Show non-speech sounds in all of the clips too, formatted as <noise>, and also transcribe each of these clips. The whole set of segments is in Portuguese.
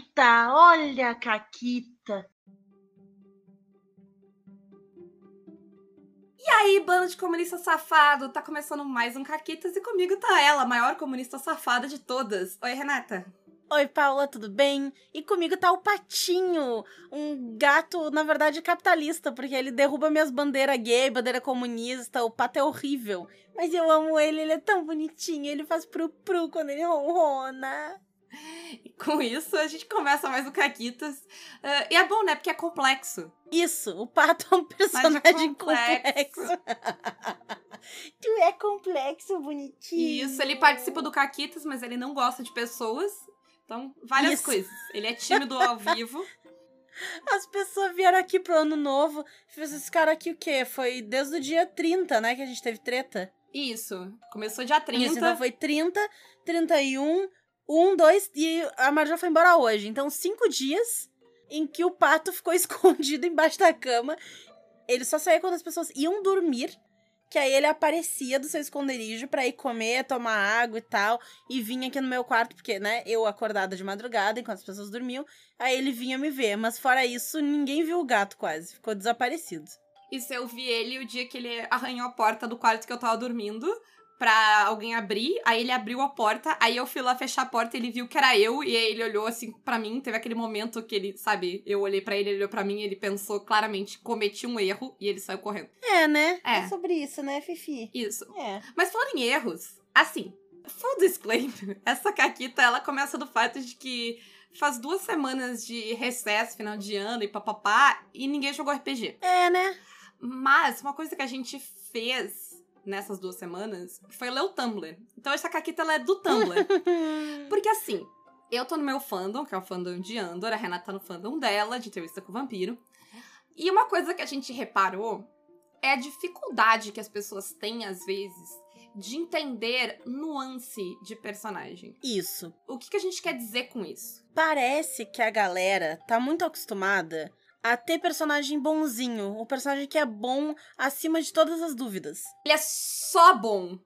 Caquita, olha a Caquita. E aí, bando de comunista safado, tá começando mais um Caquitas e comigo tá ela, a maior comunista safada de todas. Oi, Renata. Oi, Paula, tudo bem? E comigo tá o Patinho, um gato, na verdade, capitalista, porque ele derruba minhas bandeiras gay, bandeira comunista, o pato é horrível. Mas eu amo ele, ele é tão bonitinho, ele faz pru-pru quando ele ronrona. <laughs> E com isso, a gente começa mais o Caquitas. Uh, e é bom, né? Porque é complexo. Isso, o pato é um personagem complexo. complexo. <laughs> tu é complexo, bonitinho. Isso, ele participa do Caquitas, mas ele não gosta de pessoas. Então, várias Isso. coisas. Ele é tímido ao <laughs> vivo. As pessoas vieram aqui pro ano novo. Fez esse cara aqui o quê? Foi desde o dia 30, né? Que a gente teve treta. Isso. Começou dia 30. Isso, então foi 30, 31, 1, 2 e a Marja foi embora hoje. Então, cinco dias em que o pato <laughs> ficou escondido embaixo da cama. Ele só saía quando as pessoas iam dormir que aí ele aparecia do seu esconderijo para ir comer, tomar água e tal, e vinha aqui no meu quarto, porque, né, eu acordada de madrugada enquanto as pessoas dormiam, aí ele vinha me ver, mas fora isso, ninguém viu o gato quase, ficou desaparecido. Isso eu vi ele o dia que ele arranhou a porta do quarto que eu tava dormindo, pra alguém abrir, aí ele abriu a porta, aí eu fui lá fechar a porta, ele viu que era eu, e aí ele olhou assim para mim, teve aquele momento que ele, sabe, eu olhei para ele, ele olhou para mim, ele pensou claramente, cometi um erro, e ele saiu correndo. É, né? É, é sobre isso, né, Fifi? Isso. É. Mas falando em erros, assim, full disclaimer, <laughs> essa caquita, ela começa do fato de que faz duas semanas de recesso, final de ano e papapá, e ninguém jogou RPG. É, né? Mas uma coisa que a gente fez nessas duas semanas foi ler o Tumblr. Então essa caquita ela é do Tumblr. <laughs> Porque assim, eu tô no meu fandom, que é o fandom de Andor, a Renata tá no fandom dela, de entrevista com o vampiro. E uma coisa que a gente reparou é a dificuldade que as pessoas têm, às vezes, de entender nuance de personagem. Isso. O que, que a gente quer dizer com isso? Parece que a galera tá muito acostumada a ter personagem bonzinho, o personagem que é bom acima de todas as dúvidas. Ele é só bom.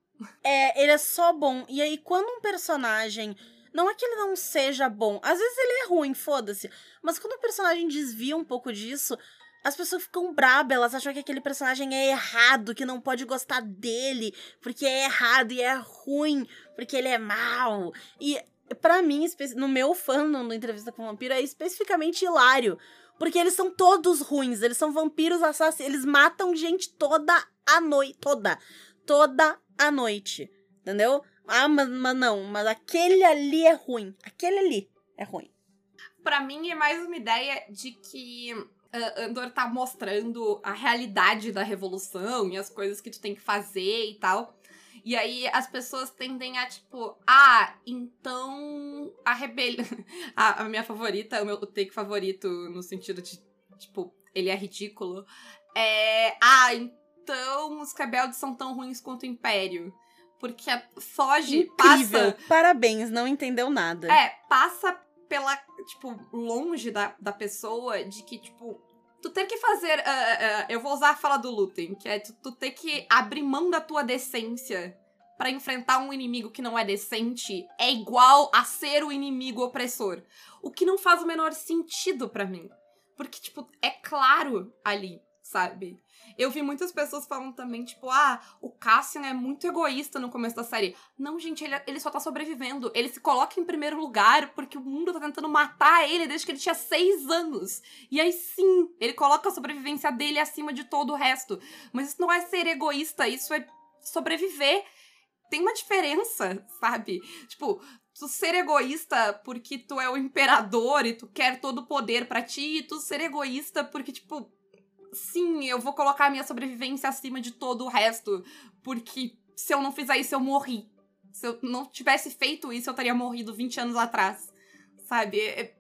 É, ele é só bom. E aí, quando um personagem. Não é que ele não seja bom. Às vezes ele é ruim, foda-se. Mas quando o personagem desvia um pouco disso, as pessoas ficam brabas, elas acham que aquele personagem é errado, que não pode gostar dele, porque é errado e é ruim, porque ele é mal. E para mim, no meu fandom do Entrevista com o Vampiro, é especificamente hilário. Porque eles são todos ruins, eles são vampiros assassinos, eles matam gente toda a noite, toda, toda a noite, entendeu? Ah, mas, mas não, mas aquele ali é ruim, aquele ali é ruim. Para mim é mais uma ideia de que uh, Andor tá mostrando a realidade da revolução e as coisas que tu tem que fazer e tal. E aí as pessoas tendem a, tipo, ah, então a rebelião. <laughs> a, a, minha favorita, o meu take favorito, no sentido de, tipo, ele é ridículo. É. Ah, então os rebeldes são tão ruins quanto o Império. Porque foge, Incrível. passa. Parabéns, não entendeu nada. É, passa pela, tipo, longe da, da pessoa de que, tipo, tu ter que fazer. Uh, uh, eu vou usar a fala do Lutem, que é tu, tu ter que abrir mão da tua decência para enfrentar um inimigo que não é decente é igual a ser o inimigo opressor. O que não faz o menor sentido para mim. Porque, tipo, é claro ali, sabe? Eu vi muitas pessoas falando também, tipo, ah, o Cassian é muito egoísta no começo da série. Não, gente, ele, ele só tá sobrevivendo. Ele se coloca em primeiro lugar porque o mundo tá tentando matar ele desde que ele tinha seis anos. E aí sim, ele coloca a sobrevivência dele acima de todo o resto. Mas isso não é ser egoísta, isso é sobreviver. Tem uma diferença, sabe? Tipo, tu ser egoísta porque tu é o imperador e tu quer todo o poder para ti, e tu ser egoísta porque, tipo, sim, eu vou colocar a minha sobrevivência acima de todo o resto, porque se eu não fizer isso, eu morri. Se eu não tivesse feito isso, eu teria morrido 20 anos atrás. Sabe? É,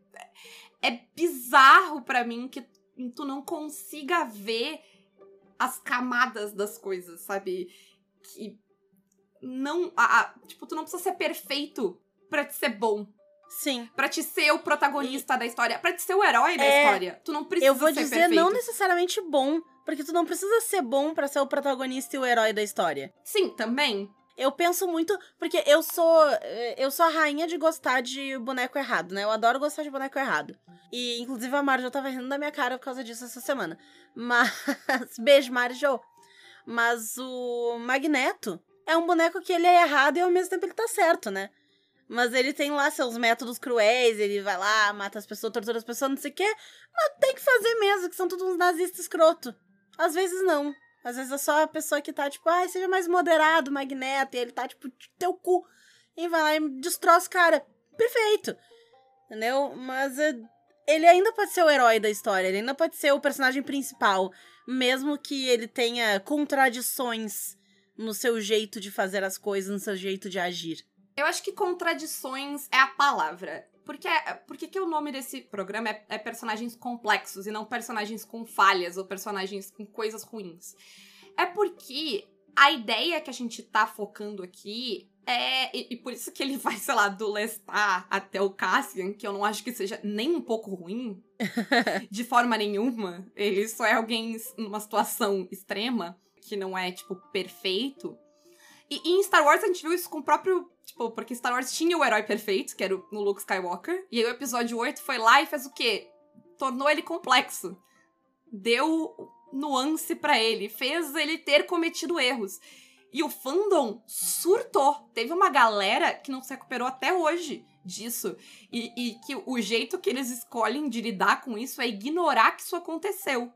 é bizarro para mim que tu não consiga ver as camadas das coisas, sabe? Que não. A, a, tipo, tu não precisa ser perfeito pra te ser bom. Sim. Pra te ser o protagonista e... da história. Pra te ser o herói da é... história. Tu não precisa ser Eu vou dizer perfeito. não necessariamente bom. Porque tu não precisa ser bom para ser o protagonista e o herói da história. Sim, também. Eu penso muito, porque eu sou eh, eu sou a rainha de gostar de boneco errado, né? Eu adoro gostar de boneco errado. E inclusive a Marjo tava rindo da minha cara por causa disso essa semana. <laughs> Mas beijo Marjo. Mas o Magneto é um boneco que ele é errado e ao mesmo tempo ele tá certo, né? Mas ele tem lá seus métodos cruéis, ele vai lá, mata as pessoas, tortura as pessoas, não sei o quê. Mas tem que fazer mesmo, que são todos uns nazistas escroto. Às vezes não. Às vezes é só a pessoa que tá, tipo, ai, seja mais moderado, Magneto, e ele tá, tipo, teu cu. E vai lá e destrói os caras. Perfeito. Entendeu? Mas uh, ele ainda pode ser o herói da história, ele ainda pode ser o personagem principal. Mesmo que ele tenha contradições no seu jeito de fazer as coisas, no seu jeito de agir. Eu acho que contradições é a palavra. Porque, porque que o nome desse programa é, é, personagens complexos e não personagens com falhas ou personagens com coisas ruins? É porque a ideia que a gente tá focando aqui é. E, e por isso que ele <laughs> vai, sei lá, do Lestat até o Cassian, que eu não acho que seja nem um pouco ruim, <laughs> de forma nenhuma. Ele só é alguém numa situação extrema, que não é, tipo, perfeito. E, e, em Star Wars a gente viu isso com o próprio. Tipo, porque Star Wars tinha o herói perfeito, que era o, Luke Skywalker. E aí o episódio 8 foi lá e fez o quê? Tornou ele complexo. Deu nuance para ele. Fez ele ter cometido erros. E o fandom surtou. Teve uma galera que não se recuperou até hoje disso. E, e que o jeito que eles escolhem de lidar com isso é ignorar que isso aconteceu.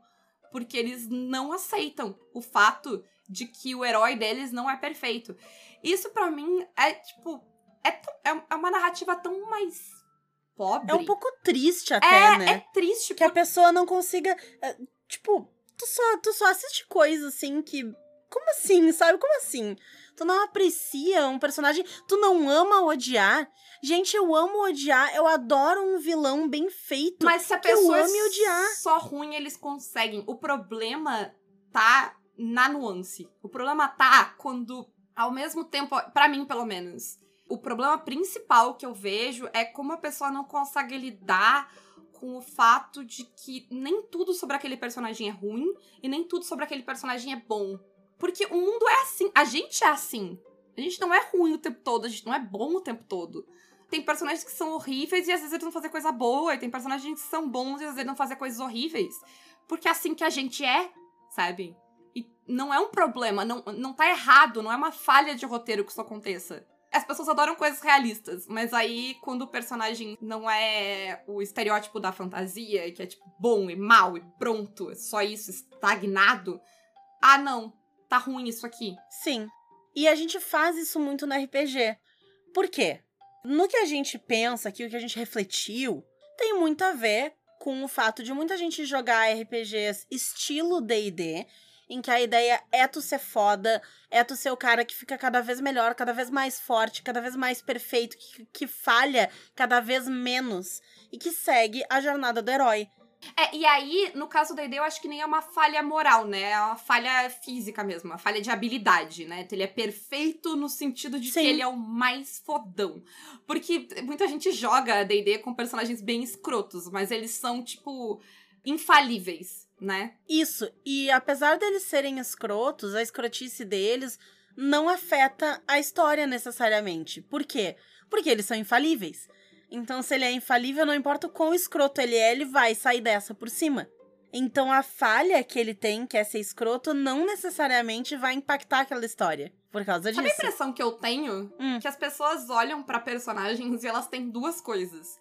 Porque eles não aceitam o fato de que o herói deles não é perfeito. Isso para mim é tipo. É, é, é uma narrativa tão mais pobre. É um pouco triste até, é, né? É triste. Que por... a pessoa não consiga. É, tipo, tu só, tu só assiste coisas assim que. Como assim, sabe? Como assim? Tu não aprecia um personagem. Tu não ama odiar. Gente, eu amo odiar. Eu adoro um vilão bem feito. Mas se a pessoa eu ame odiar. só ruim, eles conseguem. O problema tá na nuance. O problema tá quando, ao mesmo tempo, para mim pelo menos, o problema principal que eu vejo é como a pessoa não consegue lidar com o fato de que nem tudo sobre aquele personagem é ruim e nem tudo sobre aquele personagem é bom. Porque o mundo é assim, a gente é assim. A gente não é ruim o tempo todo, a gente não é bom o tempo todo. Tem personagens que são horríveis e às vezes eles vão fazer coisa boa, e tem personagens que são bons e às vezes eles vão fazer coisas horríveis. Porque é assim que a gente é, sabe? Não é um problema, não, não tá errado, não é uma falha de roteiro que isso aconteça. As pessoas adoram coisas realistas, mas aí quando o personagem não é o estereótipo da fantasia, que é tipo bom e mal e pronto, é só isso, estagnado. Ah, não, tá ruim isso aqui. Sim. E a gente faz isso muito no RPG. Por quê? No que a gente pensa aqui, o que a gente refletiu, tem muito a ver com o fato de muita gente jogar RPGs estilo D&D em que a ideia é tu ser foda, é tu ser o cara que fica cada vez melhor, cada vez mais forte, cada vez mais perfeito, que, que falha cada vez menos e que segue a jornada do herói. É, e aí, no caso da ideia, eu acho que nem é uma falha moral, né? É uma falha física mesmo, uma falha de habilidade, né? Ele é perfeito no sentido de Sim. que ele é o mais fodão. Porque muita gente joga D&D com personagens bem escrotos, mas eles são, tipo, infalíveis né? Isso. E apesar deles serem escrotos, a escrotice deles não afeta a história necessariamente. Por quê? Porque eles são infalíveis. Então, se ele é infalível, não importa o quão escroto ele é, ele vai sair dessa por cima. Então, a falha que ele tem, que é ser escroto, não necessariamente vai impactar aquela história. Por causa disso. Sabe a impressão que eu tenho? Hum. Que as pessoas olham para personagens e elas têm duas coisas.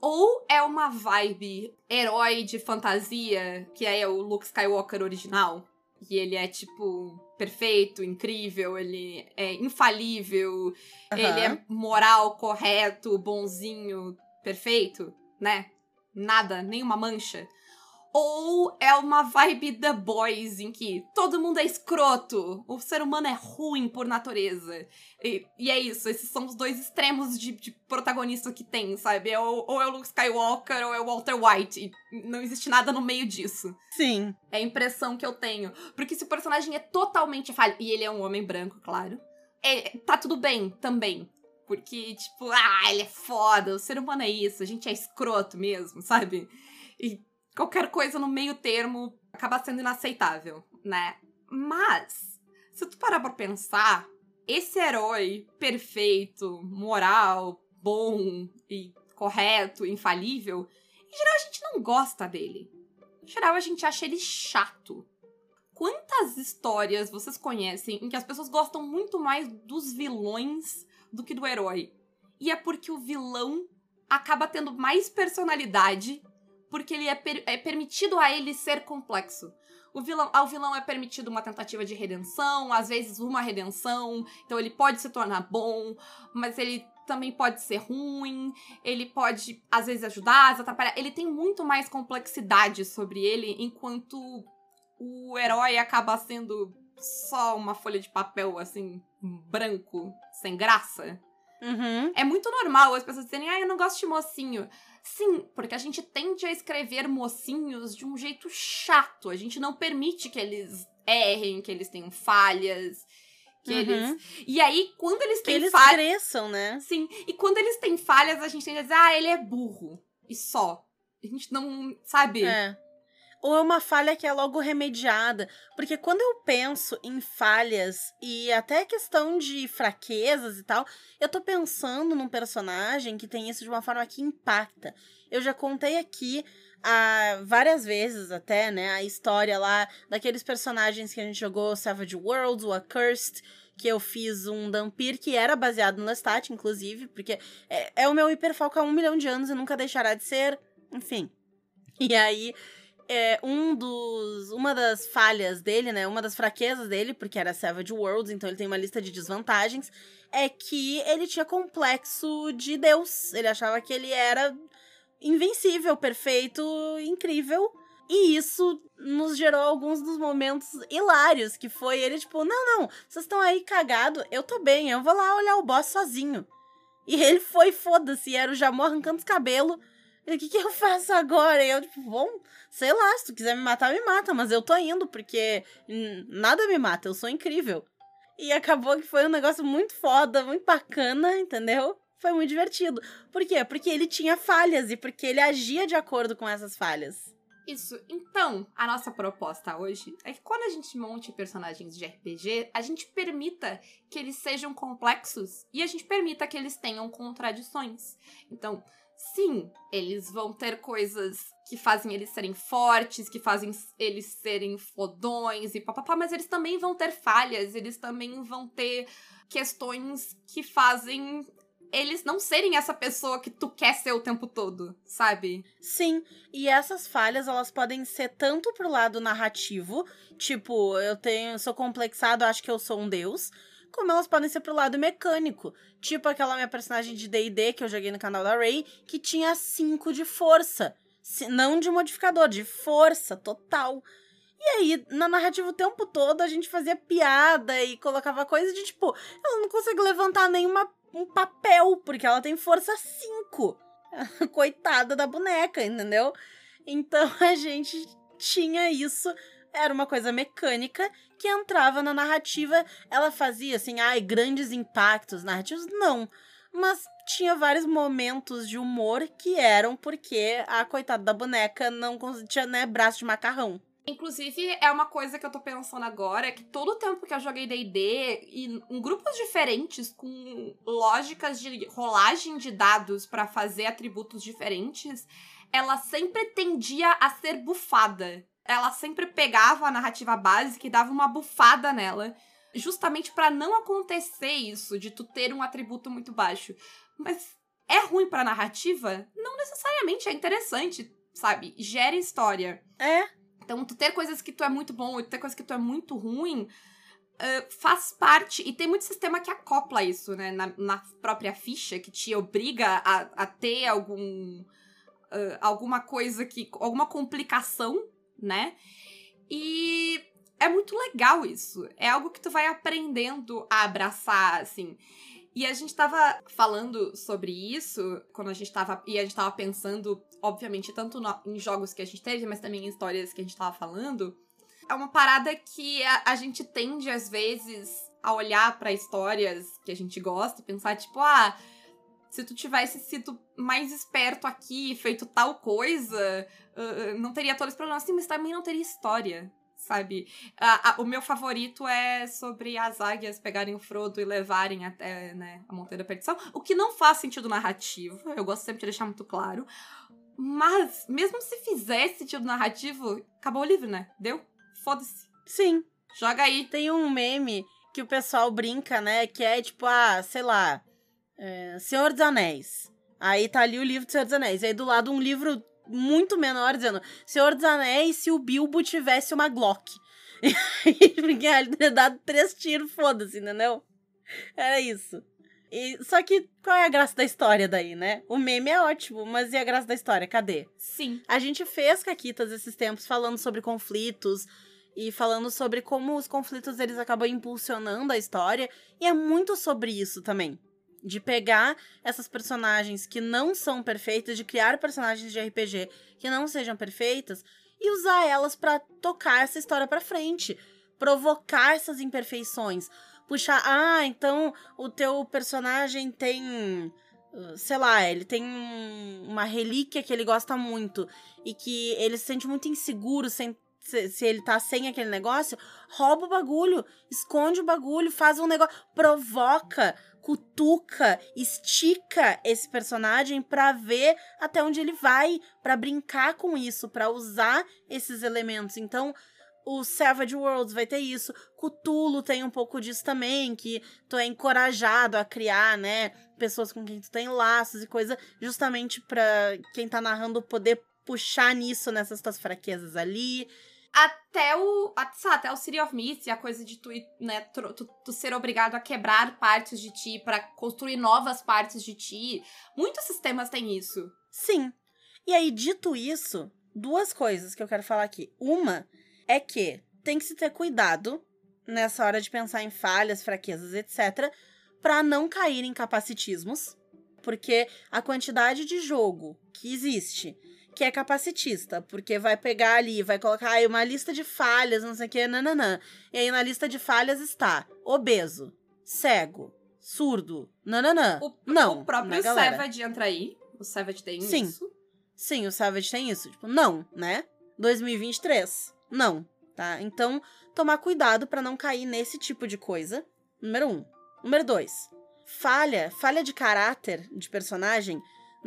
Ou é uma vibe herói de fantasia, que é o Luke Skywalker original, e ele é tipo perfeito, incrível, ele é infalível, uhum. ele é moral, correto, bonzinho, perfeito, né? Nada, nenhuma mancha. Ou é uma vibe The Boys, em que todo mundo é escroto, o ser humano é ruim por natureza. E, e é isso, esses são os dois extremos de, de protagonista que tem, sabe? É ou, ou é o Luke Skywalker ou é o Walter White. E não existe nada no meio disso. Sim. É a impressão que eu tenho. Porque se o personagem é totalmente falho, e ele é um homem branco, claro, é, tá tudo bem também. Porque, tipo, ah, ele é foda, o ser humano é isso, a gente é escroto mesmo, sabe? E qualquer coisa no meio termo acaba sendo inaceitável, né? Mas, se tu parar pra pensar, esse herói perfeito, moral, bom e correto, infalível, em geral a gente não gosta dele. Em geral a gente acha ele chato. Quantas histórias vocês conhecem em que as pessoas gostam muito mais dos vilões do que do herói? E é porque o vilão acaba tendo mais personalidade, porque ele é, per é permitido a ele ser complexo. O vilão, ao vilão é permitido uma tentativa de redenção, às vezes uma redenção, então ele pode se tornar bom, mas ele também pode ser ruim, ele pode às vezes ajudar, às vezes atrapalhar. Ele tem muito mais complexidade sobre ele, enquanto o herói acaba sendo só uma folha de papel assim, branco, sem graça. Uhum. É muito normal as pessoas dizerem, ah, eu não gosto de mocinho. Sim, porque a gente tende a escrever mocinhos de um jeito chato. A gente não permite que eles errem, que eles tenham falhas. Que Uhum. eles. E aí, quando eles Que têm eles falhas. cresçam, né? Sim, e quando eles têm falhas, a gente tende a dizer, ah, ele é burro. E só. A gente não. Sabe? É. Ou é uma falha que é logo remediada. Porque quando eu penso em falhas e até questão de fraquezas e tal, eu tô pensando num personagem que tem isso de uma forma que impacta. Eu já contei aqui ah, várias vezes até, né, a história lá daqueles personagens que a gente jogou Savage Worlds, o Accursed, que eu fiz um Dampir que era baseado no Lestat, inclusive, porque é, é o meu hiperfoco há um milhão de anos e nunca deixará de ser. Enfim. E aí, é, um dos. Uma das falhas dele, né? Uma das fraquezas dele, porque era Savage Worlds, então ele tem uma lista de desvantagens, é que ele tinha complexo de Deus. Ele achava que ele era invencível, perfeito, incrível. E isso nos gerou alguns dos momentos hilários, que foi ele, tipo, não, não, vocês estão aí cagado, eu tô bem, eu vou lá olhar o boss sozinho. E ele foi, foda-se, era o Jamu arrancando os cabelos. O que, que eu faço agora? E eu, tipo, bom, sei lá, se tu quiser me matar, me mata, mas eu tô indo, porque nada me mata, eu sou incrível. E acabou que foi um negócio muito foda, muito bacana, entendeu? Foi muito divertido. Por quê? Porque ele tinha falhas e porque ele agia de acordo com essas falhas. Isso. Então, a nossa proposta hoje é que quando a gente monte personagens de RPG, a gente permita que eles sejam complexos e a gente permita que eles tenham contradições. Então, sim, eles vão ter coisas que fazem eles serem fortes, que fazem eles serem fodões e papapá, mas eles também vão ter falhas, eles também vão ter questões que fazem eles não serem essa pessoa que tu quer ser o tempo todo, sabe? Sim, e essas falhas elas podem ser tanto pro lado narrativo, tipo, eu tenho, sou complexado, acho que eu sou um deus, como elas podem ser pro lado mecânico, tipo aquela minha personagem de D&D que eu joguei no canal da Ray, que tinha 5 de força, não de modificador, de força total. E aí, na narrativa o tempo todo, a gente fazia piada e colocava coisa de tipo, ela não consegue levantar nenhuma um papel, porque ela tem força 5. <laughs> Coitada da boneca, entendeu? Então <laughs> a gente tinha isso, era uma coisa mecânica que entrava na narrativa. Ela fazia assim, ai, grandes impactos narrativos? Não. Mas tinha vários momentos de humor que eram porque a coitada da boneca não tinha, né, braço de macarrão. Inclusive, é uma coisa que eu tô pensando agora, que todo o tempo que eu joguei D&D, em grupos diferentes, com lógicas de rolagem de dados pra fazer atributos diferentes, ela sempre tendia a ser bufada. Ela sempre pegava a narrativa básica e dava uma bufada nela, justamente pra não acontecer isso, de tu ter um atributo muito baixo. Mas é ruim pra narrativa? Não necessariamente, é interessante, sabe? Gera história. É, Então, tu ter coisas que tu é muito bom e tu ter coisas que tu é muito ruim ah, faz parte. E tem muito sistema que acopla isso, né? Na, na própria ficha, que te obriga a, a ter algum. ah, alguma coisa que. alguma complicação, né? E é muito legal isso. É algo que tu vai aprendendo a abraçar, assim. E a gente tava falando sobre isso quando a gente tava. E a gente tava pensando, obviamente, tanto no- em jogos que a gente teve, mas também em histórias que a gente tava falando. É uma parada que a, a gente tende, às vezes, a olhar pra histórias que a gente gosta e pensar, tipo, ah, se tu tivesse sido mais esperto aqui, feito tal coisa, ah, não teria todo esse problema. Assim, mas também não teria história. sabe? A- a- o meu favorito é sobre as águias pegarem o Frodo e levarem até né, a Montanha da Perdição, o que não faz sentido narrativo, eu gosto sempre de deixar muito claro. Mas, mesmo se fizesse sentido narrativo, acabou o livro, né? Deu? Foda-se. Sim. Joga aí. Tem um meme que o pessoal brinca, né? Que é tipo, ah, sei lá, é, Senhor dos Anéis. Aí tá ali o livro do Senhor dos Anéis. Aí do lado um livro muito menor dizendo Senhor dos Anéis se o Bilbo tivesse uma Glock. Porque ele teria dado três tiros, foda-se, entendeu? Era isso. E, só que qual é a graça da história daí, né? O meme é ótimo, mas e a graça da história? Cadê? Sim. A gente fez caquitas esses tempos falando sobre conflitos e falando sobre como os conflitos eles acabam impulsionando a história e é muito sobre isso também. De pegar essas personagens que não são perfeitas, de criar personagens de RPG que não sejam perfeitas e usar elas pra tocar essa história pra frente, provocar essas imperfeições, puxar, ah, então o teu personagem tem sei lá, ele tem um- uma relíquia que ele gosta muito e que ele se sente muito inseguro sem, se, se ele tá sem aquele negócio, rouba o bagulho, esconde o bagulho, faz um negócio, provoca, cutuca, estica esse personagem pra ver até onde ele vai, pra brincar com isso, pra usar esses elementos. Então, o Savage Worlds vai ter isso. Cthulhu tem um pouco disso também, que tu é encorajado a criar, né? Pessoas com quem tu tem laços e coisa, justamente pra quem tá narrando poder puxar nisso, nessas tuas fraquezas ali. Até o. Até o City of Mist, a coisa de tu, né, tu, tu ser obrigado a quebrar partes de ti pra construir novas partes de ti. Muitos sistemas têm isso. Sim. E aí, dito isso, duas coisas que eu quero falar aqui. Uma é que tem que se ter cuidado nessa hora de pensar em falhas, fraquezas, etc, pra não cair em capacitismos, porque a quantidade de jogo que existe que é capacitista, porque vai pegar ali, vai colocar aí uma lista de falhas, não sei o que, nananã. E aí na lista de falhas está obeso, cego, surdo, nananã. O, não, o próprio né? Savage entra aí. O Savage tem Sim. isso. Sim, o Savage tem isso. Tipo, não, né? 2023. Não, tá? Então, tomar cuidado pra não cair nesse tipo de coisa. Número um. Número dois. Falha, falha de caráter de personagem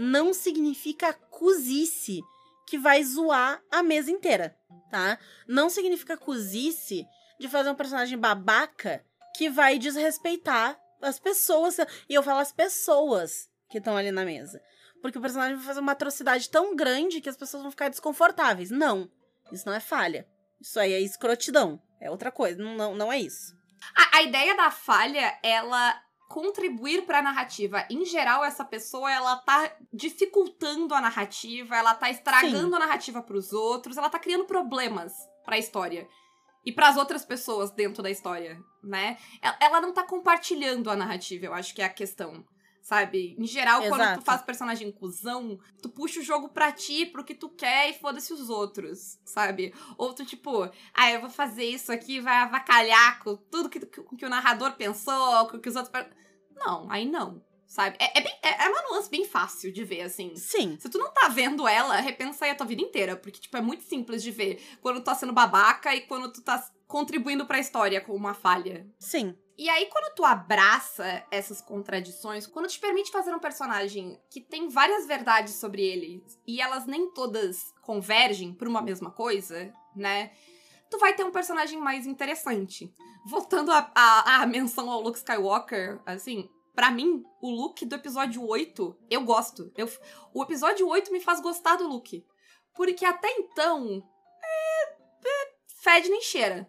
não significa cozice que vai zoar a mesa inteira, tá? Não significa cozice de fazer um personagem babaca que vai desrespeitar as pessoas. E eu falo as pessoas que estão ali na mesa. Porque o personagem vai fazer uma atrocidade tão grande que as pessoas vão ficar desconfortáveis. Não. Isso não é falha. Isso aí é escrotidão. É outra coisa. Não, não, é isso. A, a ideia da falha, ela contribuir pra narrativa. Em geral, essa pessoa, ela tá dificultando a narrativa, ela tá estragando a narrativa pros outros, ela tá criando problemas pra história. E pras outras pessoas dentro da história, né? Ela não tá compartilhando a narrativa, eu acho que é a questão. Sabe? Em geral, quando Exato. tu faz personagem cuzão, tu puxa o jogo pra ti, pro que tu quer e foda-se os outros, sabe? Ou tu, tipo, ah, eu vou fazer isso aqui, vai avacalhar com tudo que, que, que o narrador pensou, com o que os outros. Não, aí não, sabe? É, é, bem, é, é uma nuance bem fácil de ver, assim. Sim. Se tu não tá vendo ela, repensa aí a tua vida inteira, porque, tipo, é muito simples de ver quando tu tá sendo babaca e quando tu tá contribuindo pra história com uma falha. Sim. E aí, quando tu abraça essas contradições, quando te permite fazer um personagem que tem várias verdades sobre ele e elas nem todas convergem pra uma mesma coisa, né? Tu vai ter um personagem mais interessante. Voltando à menção ao Luke Skywalker, assim, pra mim, o Luke do episódio 8, eu gosto. Eu, o episódio 8 me faz gostar do Luke. Porque até então, é, é, fede nem cheira.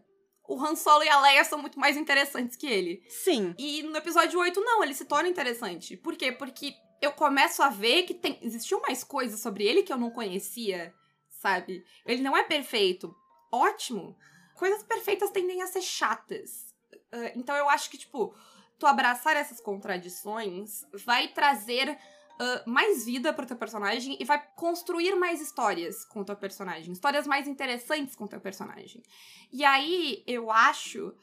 O Han Solo e a Leia são muito mais interessantes que ele. Sim. E no episódio 8, não, ele se torna interessante. Por quê? Porque eu começo a ver que tem, existiam mais coisas sobre ele que eu não conhecia, sabe? Ele não é perfeito. Ótimo. Coisas perfeitas tendem a ser chatas. Uh, então eu acho que, tipo, tu abraçar essas contradições vai trazer uh, mais vida pro teu personagem e vai construir mais histórias com o teu personagem. Histórias mais interessantes com o teu personagem. E aí, eu acho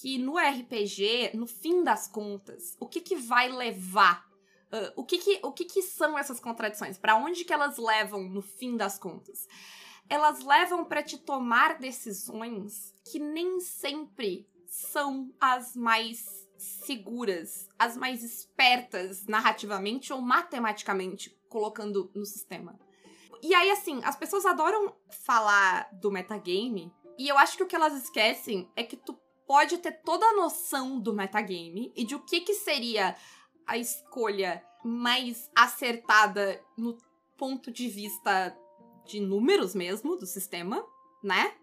que no RPG, no fim das contas, o que que vai levar? Uh, o que que, o que que são essas contradições? Para onde que elas levam no fim das contas? elas levam para te tomar decisões que nem sempre são as mais seguras, as mais espertas narrativamente ou matematicamente, colocando no sistema. E aí, assim, as pessoas adoram falar do metagame, e eu acho que o que elas esquecem é que tu pode ter toda a noção do metagame e de o que, que seria a escolha mais acertada no ponto de vista de números mesmo do sistema, né?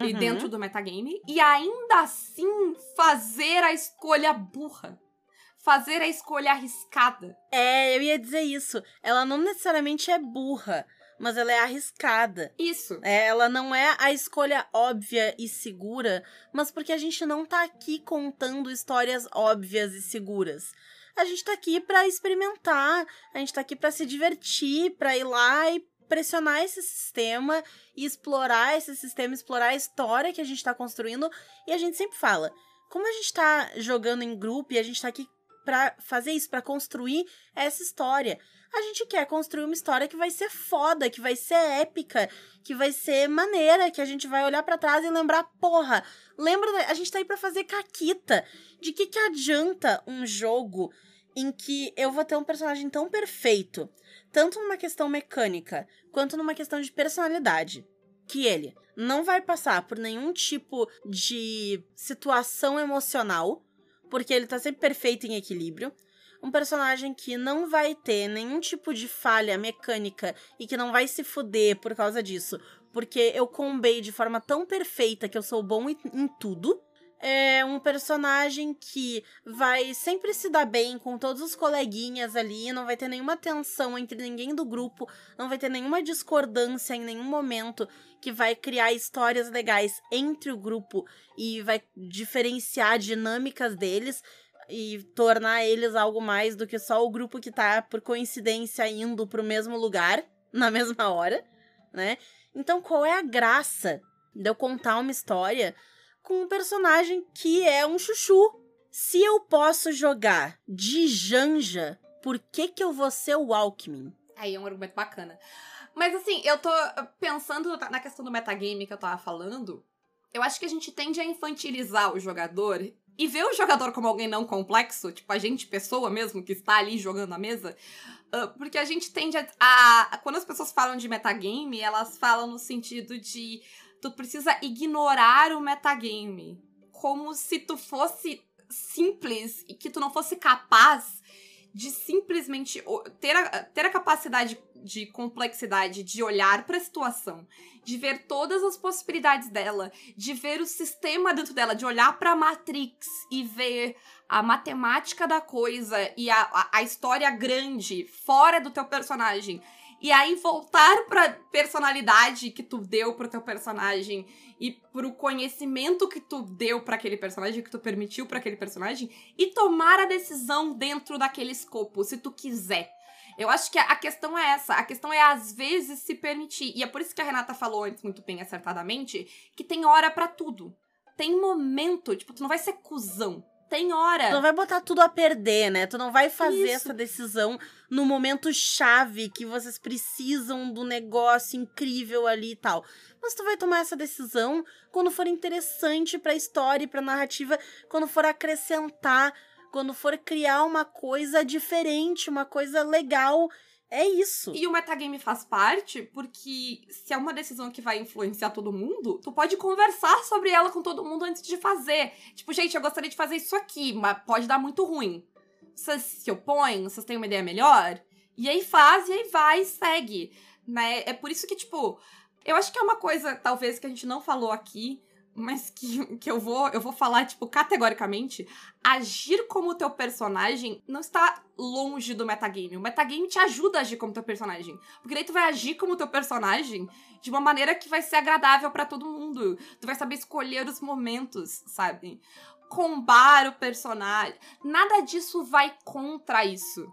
E Uhum. dentro do metagame. E ainda assim fazer a escolha burra. Fazer a escolha arriscada. É, eu ia dizer isso. Ela não necessariamente é burra, mas ela é arriscada. Isso. É, ela não é a escolha óbvia e segura, mas porque a gente não tá aqui contando histórias óbvias e seguras. A gente tá aqui pra experimentar, a gente tá aqui pra se divertir, pra ir lá e pressionar esse sistema e explorar esse sistema, explorar a história que a gente tá construindo. E a gente sempre fala, como a gente tá jogando em grupo e a gente tá aqui pra fazer isso, pra construir essa história. A gente quer construir uma história que vai ser foda, que vai ser épica, que vai ser maneira, que a gente vai olhar pra trás e lembrar, porra, lembra, a gente tá aí pra fazer caquita. De que que adianta um jogo em que eu vou ter um personagem tão perfeito, tanto numa questão mecânica, quanto numa questão de personalidade, que ele não vai passar por nenhum tipo de situação emocional, porque ele tá sempre perfeito em equilíbrio. Um personagem que não vai ter nenhum tipo de falha mecânica e que não vai se fuder por causa disso, porque eu combei de forma tão perfeita que eu sou bom em, tudo. É um personagem que vai sempre se dar bem com todos os coleguinhas ali, não vai ter nenhuma tensão entre ninguém do grupo, não vai ter nenhuma discordância em nenhum momento que vai criar histórias legais entre o grupo e vai diferenciar dinâmicas deles e tornar eles algo mais do que só o grupo que tá, por coincidência, indo pro mesmo lugar <laughs> na mesma hora, né? Então, qual é a graça de eu contar uma história com um personagem que é um chuchu? Se eu posso jogar de Janja, por que que eu vou ser o Alckmin? Aí é um argumento bacana. Mas assim, eu tô pensando na questão do metagame que eu tava falando. Eu acho que a gente tende a infantilizar o jogador e ver o jogador como alguém não complexo, tipo a gente, pessoa mesmo, que está ali jogando a mesa. ah, porque a gente tende a, a. Quando as pessoas falam de metagame, elas falam no sentido de tu precisa ignorar o metagame. Como se tu fosse simples e que tu não fosse capaz de simplesmente ter a, ter a capacidade de complexidade de olhar para a situação, de ver todas as possibilidades dela, de ver o sistema dentro dela, de olhar para a Matrix e ver a matemática da coisa e a, a, a história grande fora do teu personagem. E aí voltar pra personalidade que tu deu pro teu personagem e pro conhecimento que tu deu pra aquele personagem, que tu permitiu pra aquele personagem, e tomar a decisão dentro daquele escopo, se tu quiser. Eu acho que a questão é essa. A questão é, às vezes, se permitir. E é por isso que a Renata falou antes, muito bem acertadamente, que tem hora pra tudo. Tem momento, tipo, tu não vai ser cuzão. Tem hora. Tu não vai botar tudo a perder, né? Tu não vai fazer Isso. essa decisão no momento chave que vocês precisam do negócio incrível ali e tal. Mas tu vai tomar essa decisão quando for interessante pra história e pra narrativa, quando for acrescentar, quando for criar uma coisa diferente, uma coisa legal. É isso. E o metagame faz parte porque se é uma decisão que vai influenciar todo mundo, tu pode conversar sobre ela com todo mundo antes de fazer. Tipo, gente, eu gostaria de fazer isso aqui, mas pode dar muito ruim. Vocês se opõem? Vocês têm uma ideia melhor? E aí faz, e aí vai e segue. Né? É por isso que, tipo, eu acho que é uma coisa, talvez, que a gente não falou aqui, mas que, que eu vou eu vou falar, tipo, categoricamente. Agir como teu personagem não está longe do metagame. O metagame te ajuda a agir como teu personagem. Porque daí tu vai agir como teu personagem de uma maneira que vai ser agradável pra todo mundo. Tu vai saber escolher os momentos, sabe? Combar o personagem. Nada disso vai contra isso.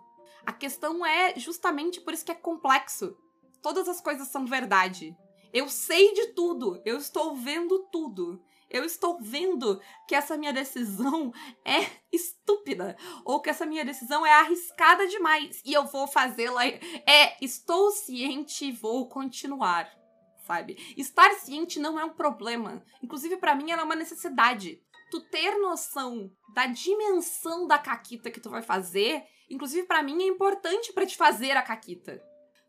A questão é justamente por isso que é complexo. Todas as coisas são verdade. Eu sei de tudo. Eu estou vendo tudo. Eu estou vendo que essa minha decisão <laughs> é estúpida. Ou que essa minha decisão é arriscada demais. E eu vou fazê-la. É, estou ciente e vou continuar. sabe? Estar ciente não é um problema. Inclusive, para mim, ela é uma necessidade. Tu ter noção da dimensão da caquita que tu vai fazer, inclusive para mim é importante para te fazer a caquita.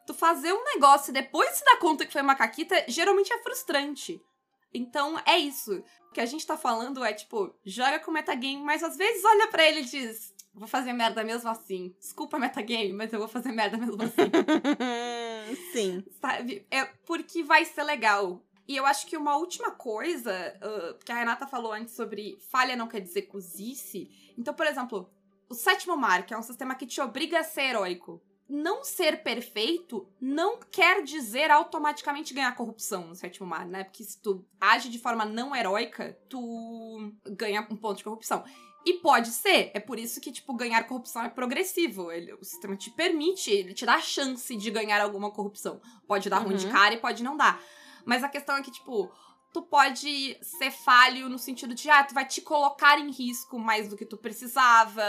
Tu fazer um negócio e depois se dar conta que foi uma caquita, geralmente é frustrante. Então é isso. O que a gente tá falando é tipo, joga com metagame, mas às vezes olha para ele e diz: Vou fazer merda mesmo assim. Desculpa, metagame, mas eu vou fazer merda mesmo assim. <laughs> Sim. Sabe? É porque vai ser legal. E eu acho que uma última coisa uh, que a Renata falou antes sobre falha não quer dizer cozice. Então, por exemplo, o sétimo mar, que é um sistema que te obriga a ser heróico. Não ser perfeito não quer dizer automaticamente ganhar corrupção no sétimo mar, né? Porque se tu age de forma não heróica, tu ganha um ponto de corrupção. E pode ser. É por isso que, tipo, ganhar corrupção é progressivo. Ele, o sistema te permite, ele te dá a chance de ganhar alguma corrupção. Pode dar uhum. ruim de uhum. cara e pode não dar. Mas a questão é que, tipo, tu pode ser falho no sentido de, ah, tu vai te colocar em risco mais do que tu precisava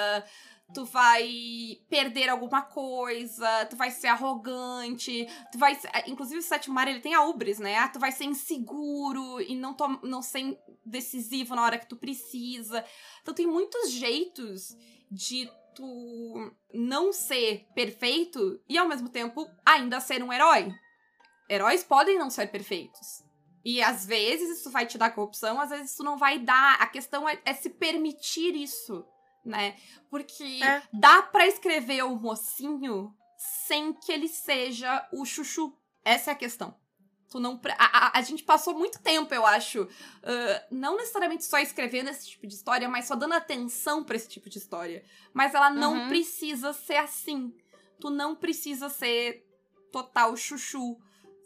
tu vai perder alguma coisa, tu vai ser arrogante, tu vai ser, inclusive o sétimo mar ele tem a ubris, né? Ah, tu vai ser inseguro e não não ser decisivo na hora que tu precisa. Então tem muitos jeitos de tu não ser perfeito e ao mesmo tempo ainda ser um herói. Heróis podem não ser perfeitos. E às vezes isso vai te dar corrupção, às vezes isso não vai dar. A questão é, é se permitir isso né? Porque é. dá para escrever o mocinho sem que ele seja o chuchu. Essa é a questão. Tu não. A, a, a gente passou muito tempo, eu acho, uh, não necessariamente só escrevendo esse tipo de história, mas só dando atenção para esse tipo de história. Mas ela não uhum. precisa ser assim. Tu não precisa ser total chuchu,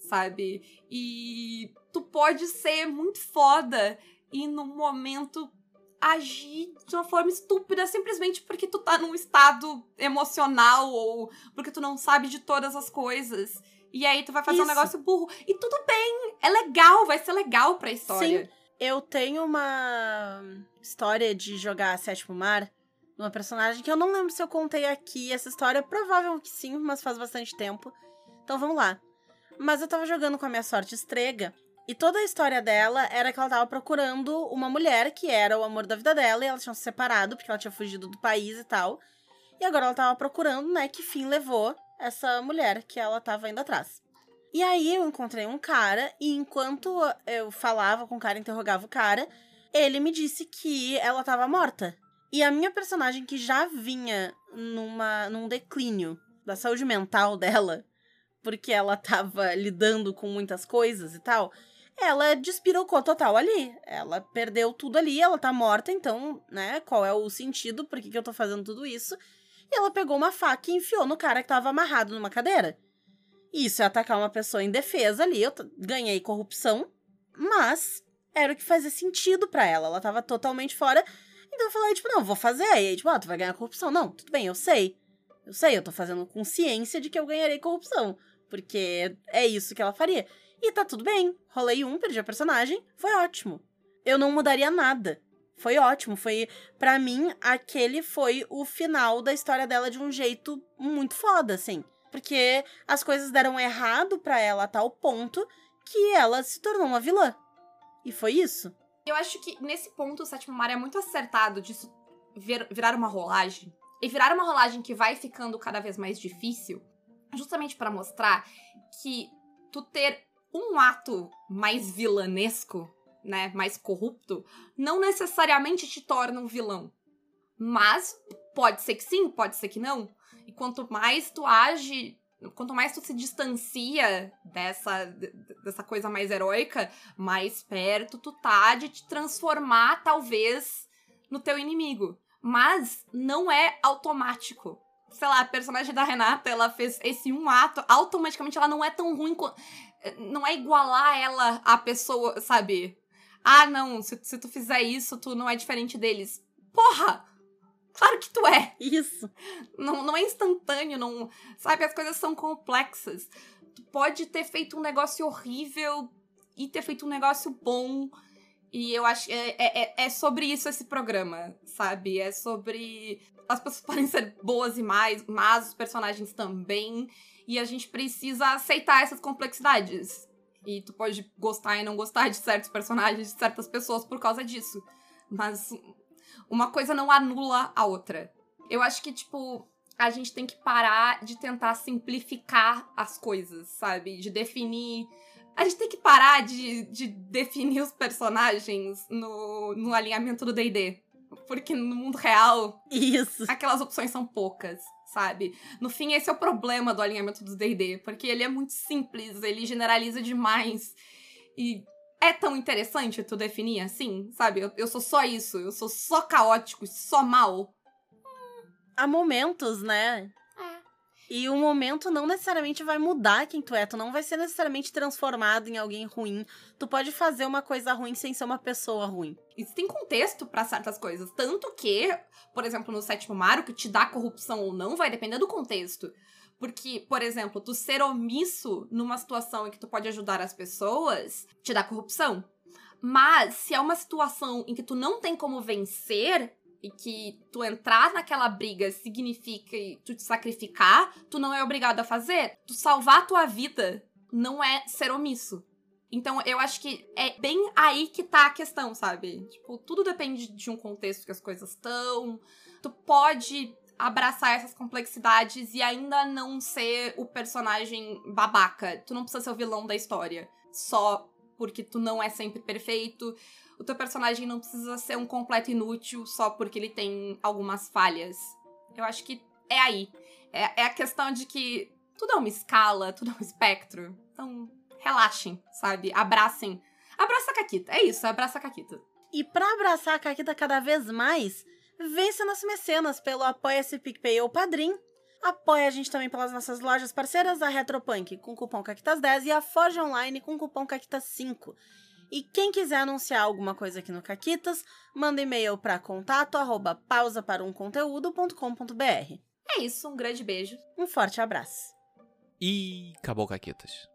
sabe? E tu pode ser muito foda e no momento agir de uma forma estúpida simplesmente porque tu tá num estado emocional ou porque tu não sabe de todas as coisas. E aí tu vai fazer Isso. um negócio burro. E tudo bem, é legal, vai ser legal pra história. Sim, eu tenho uma história de jogar Sétimo Mar numa personagem que eu não lembro se eu contei aqui essa história. Provável que sim, mas faz bastante tempo. Então vamos lá. Mas eu tava jogando com a minha sorte estrega e toda a história dela era que ela tava procurando uma mulher que era o amor da vida dela e elas tinham se separado porque ela tinha fugido do país e tal. E agora ela tava procurando, né, que fim levou essa mulher que ela tava indo atrás. E aí eu encontrei um cara e enquanto eu falava com o cara, interrogava o cara, ele me disse que ela tava morta. E a minha personagem que já vinha numa num declínio da saúde mental <laughs> dela, porque ela tava lidando com muitas coisas e tal, ela despirocou total ali. Ela perdeu tudo ali, ela tá morta, então, né, qual é o sentido? Por que, que eu tô fazendo tudo isso? E ela pegou uma faca e enfiou no cara que tava amarrado numa cadeira. Isso é atacar uma pessoa em defesa ali, eu ganhei corrupção, mas era o que fazia sentido para ela. Ela tava totalmente fora. Então eu falei, tipo, não, vou fazer. E aí, tipo, ah, tu vai ganhar corrupção. Não, tudo bem, eu sei. Eu sei, eu tô fazendo consciência de que eu ganharei corrupção. Porque é isso que ela faria. E tá tudo bem. Rolei um, perdi a personagem, foi ótimo. Eu não mudaria nada. Foi ótimo, foi para mim aquele foi o final da história dela de um jeito muito foda, assim, porque as coisas deram errado para ela a tal ponto que ela se tornou uma vilã. E foi isso. Eu acho que nesse ponto o Sétimo Mar é muito acertado disso vir, virar uma rolagem. E virar uma rolagem que vai ficando cada vez mais difícil, justamente para mostrar que tu ter um ato mais vilanesco, né, mais corrupto, não necessariamente te torna um vilão. Mas pode ser que sim, pode ser que não. E quanto mais tu age, quanto mais tu se distancia dessa dessa coisa mais heróica, mais perto tu tá de te transformar talvez no teu inimigo. Mas não é automático sei lá, a personagem da Renata, ela fez esse um ato, automaticamente ela não é tão ruim não é igualar ela à pessoa, sabe? Ah, não, se, se tu fizer isso, tu não é diferente deles. Porra! Claro que tu é! Isso! Não, não é instantâneo, não. Sabe, as coisas são complexas. Tu pode ter feito um negócio horrível e ter feito um negócio bom. E eu acho que é, é, é, é sobre isso esse programa, sabe? É sobre. As pessoas <laughs> podem ser boas e mais, mas os personagens também. E a gente precisa aceitar essas complexidades. E tu pode gostar e não gostar de certos personagens, de certas pessoas por causa disso. Mas uma coisa não anula a outra. Eu acho que, tipo, a gente tem que parar de tentar simplificar as coisas, sabe? De definir. A gente tem que parar de, de definir os personagens no, no alinhamento do DD. Porque no mundo real, Isso. aquelas opções são poucas, sabe? No fim, esse é o problema do alinhamento do D&D, porque ele é muito simples, ele generaliza demais. E é tão interessante tu definir assim, sabe? Eu, eu sou só isso, eu sou só caótico, só mal. Há momentos, né? E o momento não necessariamente vai mudar quem tu é. Tu não vai ser necessariamente transformado em alguém ruim. Tu pode fazer uma coisa ruim sem ser uma pessoa ruim. Isso tem contexto pra certas coisas. Tanto que, por exemplo, no sétimo mar, o que te dá corrupção ou não vai depender do contexto. Porque, por exemplo, tu ser omisso numa situação em que tu pode ajudar as pessoas, te dá corrupção. Mas, se é uma situação em que tu não tem como vencer, e que tu entrar naquela briga significa tu te sacrificar, tu não é obrigado a fazer. Tu salvar a tua vida não é ser omisso. Então, eu acho que é bem aí que tá a questão, sabe? Tipo, tudo depende de um contexto que as coisas estão. Tu pode abraçar essas complexidades e ainda não ser o personagem babaca. Tu não precisa ser o vilão da história. Só porque tu não é sempre perfeito. O teu personagem não precisa ser um completo inútil só porque ele tem algumas falhas. Eu acho que é aí. É, é a questão de que tudo é uma escala, tudo é um espectro. Então, relaxem, sabe? Abracem. Abraça a Caquita. É isso, abraça a Caquita. E pra abraçar a Caquita cada vez mais, vença nas mecenas pelo Apoia-se PicPay ou Padrim. Apoia a gente também pelas nossas lojas parceiras, a Retropunk com cupom CAQUITAS10 e a Forge Online com cupom CAQUITAS5. E quem quiser anunciar alguma coisa aqui no Caquitas, manda e-mail para contato arroba pausaparamconteúdo.com.br. É isso, um grande beijo. Um forte abraço. E acabou, Caquetas.